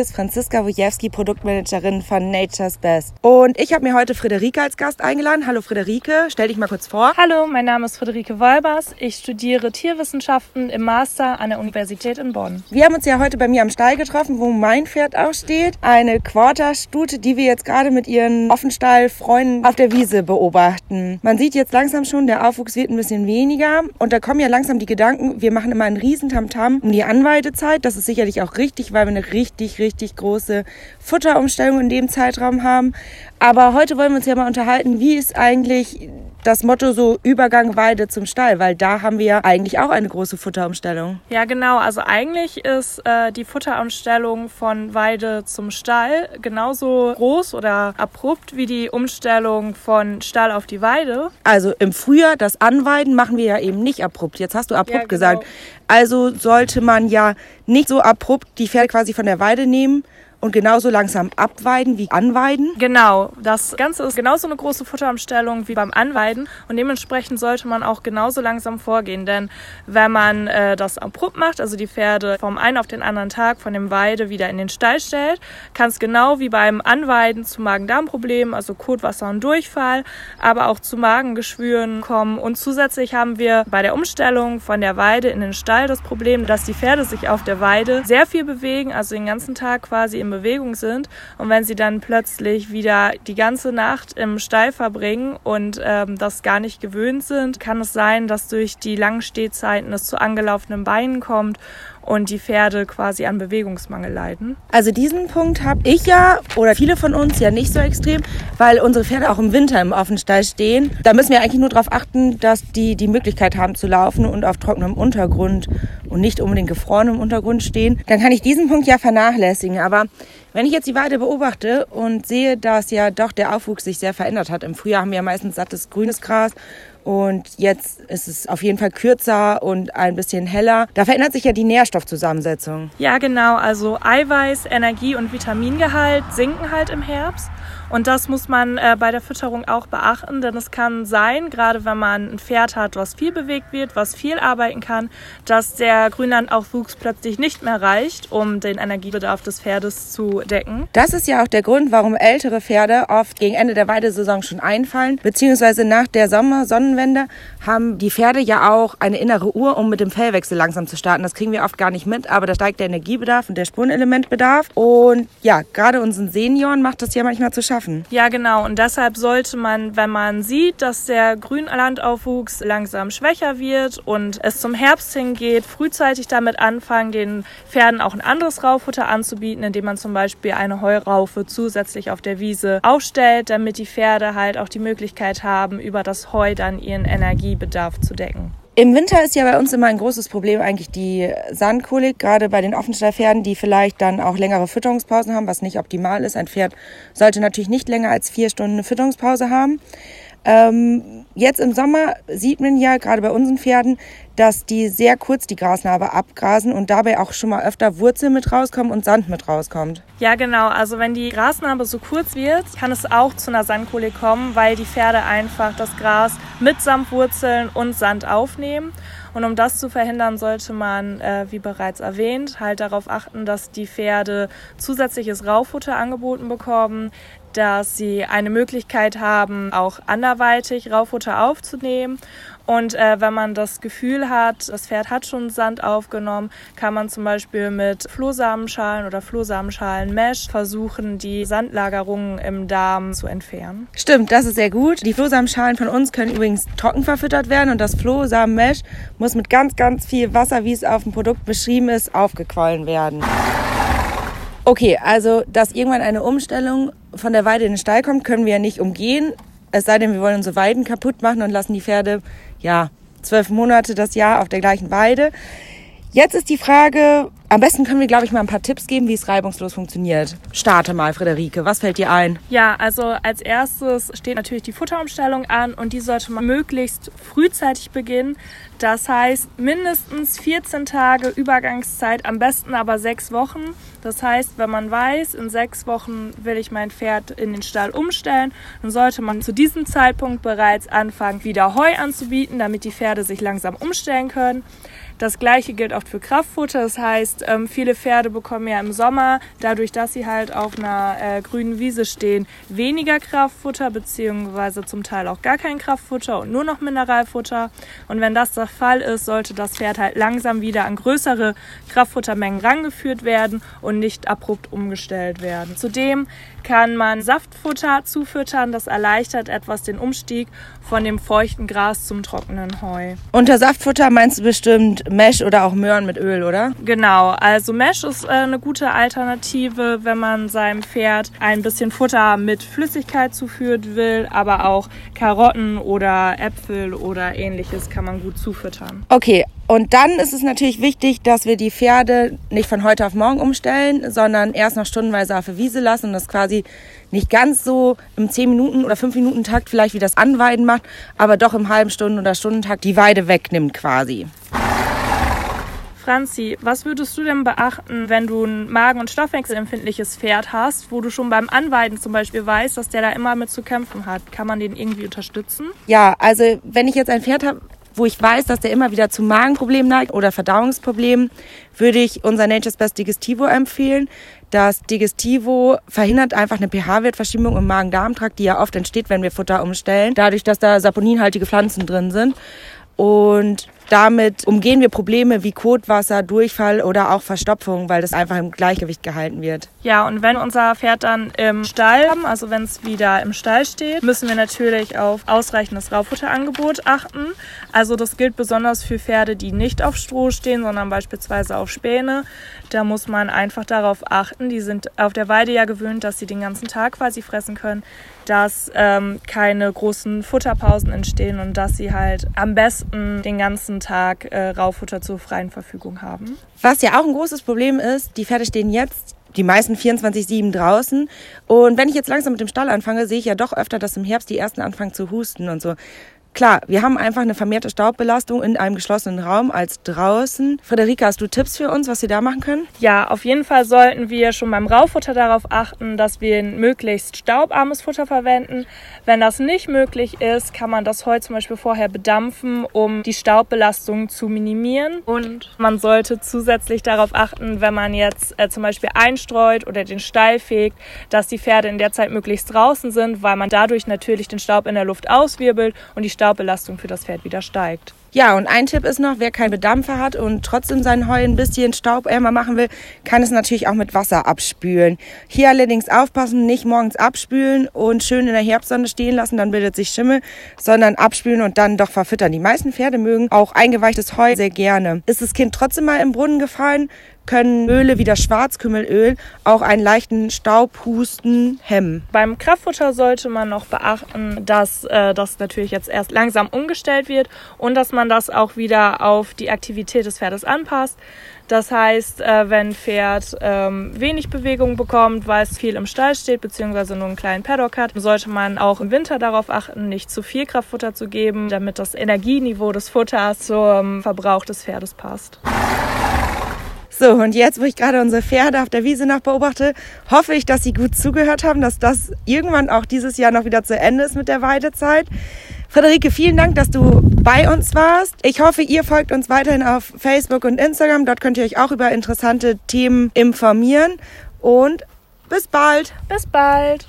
Hier ist Franziska Wojewski, Produktmanagerin von Nature's Best. Und ich habe mir heute Friederike als Gast eingeladen. Hallo Friederike, stell dich mal kurz vor. Hallo, mein Name ist Friederike Wolbers. Ich studiere Tierwissenschaften im Master an der Universität in Bonn. Wir haben uns ja heute bei mir am Stall getroffen, wo mein Pferd auch steht. Eine Quarterstute, die wir jetzt gerade mit ihren Offenstallfreunden auf der Wiese beobachten. Man sieht jetzt langsam schon, der Aufwuchs wird ein bisschen weniger. Und da kommen ja langsam die Gedanken, wir machen immer einen riesen Tamtam um die Anweidezeit. Das ist sicherlich auch richtig, weil wir eine richtig, richtig große Futterumstellung in dem Zeitraum haben. Aber heute wollen wir uns ja mal unterhalten, wie ist eigentlich das Motto so Übergang Weide zum Stall, weil da haben wir ja eigentlich auch eine große Futterumstellung. Ja, genau. Also eigentlich ist äh, die Futterumstellung von Weide zum Stall genauso groß oder abrupt wie die Umstellung von Stall auf die Weide. Also im Frühjahr das Anweiden machen wir ja eben nicht abrupt. Jetzt hast du abrupt ja, genau. gesagt. Also sollte man ja nicht so abrupt die Pferde quasi von der Weide nehmen, und genauso langsam abweiden wie anweiden? Genau, das Ganze ist genauso eine große Futterumstellung wie beim Anweiden und dementsprechend sollte man auch genauso langsam vorgehen, denn wenn man äh, das abrupt macht, also die Pferde vom einen auf den anderen Tag von dem Weide wieder in den Stall stellt, kann es genau wie beim Anweiden zu Magen-Darm-Problemen, also Kotwasser und Durchfall, aber auch zu Magengeschwüren kommen und zusätzlich haben wir bei der Umstellung von der Weide in den Stall das Problem, dass die Pferde sich auf der Weide sehr viel bewegen, also den ganzen Tag quasi im Bewegung sind. Und wenn sie dann plötzlich wieder die ganze Nacht im Stall verbringen und ähm, das gar nicht gewöhnt sind, kann es sein, dass durch die langen Stehzeiten es zu angelaufenen Beinen kommt und die Pferde quasi an Bewegungsmangel leiden. Also diesen Punkt habe ich ja oder viele von uns ja nicht so extrem, weil unsere Pferde auch im Winter im Offenstall stehen. Da müssen wir eigentlich nur darauf achten, dass die die Möglichkeit haben zu laufen und auf trockenem Untergrund und nicht unbedingt gefrorenem Untergrund stehen. Dann kann ich diesen Punkt ja vernachlässigen. Aber wenn ich jetzt die Weide beobachte und sehe, dass ja doch der Aufwuchs sich sehr verändert hat. Im Frühjahr haben wir ja meistens sattes grünes Gras und jetzt ist es auf jeden Fall kürzer und ein bisschen heller. Da verändert sich ja die Nährstoffzusammensetzung. Ja, genau. Also Eiweiß, Energie und Vitamingehalt sinken halt im Herbst. Und das muss man äh, bei der Fütterung auch beachten, denn es kann sein, gerade wenn man ein Pferd hat, was viel bewegt wird, was viel arbeiten kann, dass der Grünlandaufwuchs plötzlich nicht mehr reicht, um den Energiebedarf des Pferdes zu decken. Das ist ja auch der Grund, warum ältere Pferde oft gegen Ende der Weidesaison schon einfallen, beziehungsweise nach der Sommer-Sonnenwende haben die Pferde ja auch eine innere Uhr, um mit dem Fellwechsel langsam zu starten. Das kriegen wir oft gar nicht mit, aber da steigt der Energiebedarf und der Spurenelementbedarf. Und ja, gerade unseren Senioren macht das ja manchmal zu schaffen schaffen. Ja, genau. Und deshalb sollte man, wenn man sieht, dass der Grünlandaufwuchs langsam schwächer wird und es zum Herbst hingeht, frühzeitig damit anfangen, den Pferden auch ein anderes Raufutter anzubieten, indem man zum Beispiel eine Heuraufe zusätzlich auf der Wiese aufstellt, damit die Pferde halt auch die Möglichkeit haben, über das Heu dann ihren Energiebedarf zu decken. Im Winter ist ja bei uns immer ein großes Problem eigentlich die Sandkolik, gerade bei den Offenstallpferden, die vielleicht dann auch längere Fütterungspausen haben, was nicht optimal ist. Ein Pferd sollte natürlich nicht länger als vier Stunden eine Fütterungspause haben. Ähm, jetzt im Sommer sieht man ja gerade bei unseren Pferden, dass die sehr kurz die Grasnarbe abgrasen und dabei auch schon mal öfter Wurzeln mit rauskommen und Sand mit rauskommt. Ja, genau. Also wenn die Grasnarbe so kurz wird, kann es auch zu einer Sandkohle kommen, weil die Pferde einfach das Gras mitsamt Wurzeln und Sand aufnehmen. Und um das zu verhindern, sollte man, äh, wie bereits erwähnt, halt darauf achten, dass die Pferde zusätzliches Raufutter angeboten bekommen, dass sie eine Möglichkeit haben, auch anderweitig Raufutter aufzunehmen. Und äh, wenn man das Gefühl hat, das Pferd hat schon Sand aufgenommen, kann man zum Beispiel mit Flohsamenschalen oder Flohsamenschalen-Mesh versuchen, die Sandlagerungen im Darm zu entfernen. Stimmt, das ist sehr gut. Die Flohsamenschalen von uns können übrigens trocken verfüttert werden und das Flohsamen-Mesh muss mit ganz, ganz viel Wasser, wie es auf dem Produkt beschrieben ist, aufgequollen werden. Okay, also dass irgendwann eine Umstellung von der Weide in den Stall kommt, können wir ja nicht umgehen. Es sei denn, wir wollen unsere Weiden kaputt machen und lassen die Pferde, ja, zwölf Monate das Jahr auf der gleichen Weide. Jetzt ist die Frage, am besten können wir, glaube ich, mal ein paar Tipps geben, wie es reibungslos funktioniert. Starte mal, Friederike. Was fällt dir ein? Ja, also als erstes steht natürlich die Futterumstellung an und die sollte man möglichst frühzeitig beginnen. Das heißt mindestens 14 Tage Übergangszeit, am besten aber sechs Wochen. Das heißt, wenn man weiß, in sechs Wochen will ich mein Pferd in den Stall umstellen, dann sollte man zu diesem Zeitpunkt bereits anfangen, wieder Heu anzubieten, damit die Pferde sich langsam umstellen können. Das gleiche gilt auch für Kraftfutter. Das heißt, ähm, viele Pferde bekommen ja im Sommer, dadurch, dass sie halt auf einer äh, grünen Wiese stehen, weniger Kraftfutter, beziehungsweise zum Teil auch gar kein Kraftfutter und nur noch Mineralfutter. Und wenn das der Fall ist, sollte das Pferd halt langsam wieder an größere Kraftfuttermengen rangeführt werden und nicht abrupt umgestellt werden. Zudem kann man Saftfutter zufüttern. Das erleichtert etwas den Umstieg von dem feuchten Gras zum trockenen Heu. Unter Saftfutter meinst du bestimmt Mesh oder auch Möhren mit Öl, oder? Genau, also Mesh ist äh, eine gute Alternative, wenn man seinem Pferd ein bisschen Futter mit Flüssigkeit zuführen will, aber auch Karotten oder Äpfel oder ähnliches kann man gut zufüttern. Okay, und dann ist es natürlich wichtig, dass wir die Pferde nicht von heute auf morgen umstellen, sondern erst noch stundenweise auf der Wiese lassen und das quasi nicht ganz so im 10 Minuten oder 5 Minuten Takt vielleicht wie das Anweiden macht, aber doch im halben Stunden oder Stundentakt die Weide wegnimmt quasi. Franzi, was würdest du denn beachten, wenn du ein Magen- und Stoffwechselempfindliches Pferd hast, wo du schon beim Anweiden zum Beispiel weißt, dass der da immer mit zu kämpfen hat? Kann man den irgendwie unterstützen? Ja, also wenn ich jetzt ein Pferd habe, wo ich weiß, dass der immer wieder zu Magenproblemen neigt oder Verdauungsproblemen, würde ich unser Nature's Best Digestivo empfehlen. Das Digestivo verhindert einfach eine pH-Wertverschiebung im Magen-Darm-Trakt, die ja oft entsteht, wenn wir Futter umstellen, dadurch, dass da saponinhaltige Pflanzen drin sind. Und damit umgehen wir Probleme wie Kotwasser, Durchfall oder auch Verstopfung, weil das einfach im Gleichgewicht gehalten wird. Ja, und wenn unser Pferd dann im Stall, also wenn es wieder im Stall steht, müssen wir natürlich auf ausreichendes Raufutterangebot achten. Also das gilt besonders für Pferde, die nicht auf Stroh stehen, sondern beispielsweise auf Späne. Da muss man einfach darauf achten. Die sind auf der Weide ja gewöhnt, dass sie den ganzen Tag quasi fressen können, dass ähm, keine großen Futterpausen entstehen und dass sie halt am besten den ganzen Tag äh, Raufutter zur freien Verfügung haben. Was ja auch ein großes Problem ist, die Pferde stehen jetzt die meisten 24-7 draußen. Und wenn ich jetzt langsam mit dem Stall anfange, sehe ich ja doch öfter, dass im Herbst die ersten anfangen zu husten und so. Klar, wir haben einfach eine vermehrte Staubbelastung in einem geschlossenen Raum als draußen. Frederika, hast du Tipps für uns, was wir da machen können? Ja, auf jeden Fall sollten wir schon beim Raufutter darauf achten, dass wir ein möglichst staubarmes Futter verwenden. Wenn das nicht möglich ist, kann man das Heu zum Beispiel vorher bedampfen, um die Staubbelastung zu minimieren. Und man sollte zusätzlich darauf achten, wenn man jetzt äh, zum Beispiel einstreut oder den Stall fegt, dass die Pferde in der Zeit möglichst draußen sind, weil man dadurch natürlich den Staub in der Luft auswirbelt und die Staubbelastung für das Pferd wieder steigt. Ja, und ein Tipp ist noch, wer keinen Bedampfer hat und trotzdem sein Heu ein bisschen staubärmer machen will, kann es natürlich auch mit Wasser abspülen. Hier allerdings aufpassen, nicht morgens abspülen und schön in der Herbstsonne stehen lassen, dann bildet sich Schimmel, sondern abspülen und dann doch verfüttern. Die meisten Pferde mögen auch eingeweichtes Heu sehr gerne. Ist das Kind trotzdem mal im Brunnen gefallen, können Öle wie das Schwarzkümmelöl auch einen leichten Staubhusten hemmen. Beim Kraftfutter sollte man noch beachten, dass äh, das natürlich jetzt erst langsam umgestellt wird und dass man das auch wieder auf die Aktivität des Pferdes anpasst. Das heißt, äh, wenn Pferd ähm, wenig Bewegung bekommt, weil es viel im Stall steht, beziehungsweise nur einen kleinen Paddock hat, sollte man auch im Winter darauf achten, nicht zu viel Kraftfutter zu geben, damit das Energieniveau des Futters zum Verbrauch des Pferdes passt. So, und jetzt, wo ich gerade unsere Pferde auf der Wiese noch beobachte, hoffe ich, dass sie gut zugehört haben, dass das irgendwann auch dieses Jahr noch wieder zu Ende ist mit der Weidezeit. Friederike, vielen Dank, dass du bei uns warst. Ich hoffe, ihr folgt uns weiterhin auf Facebook und Instagram. Dort könnt ihr euch auch über interessante Themen informieren. Und bis bald. Bis bald.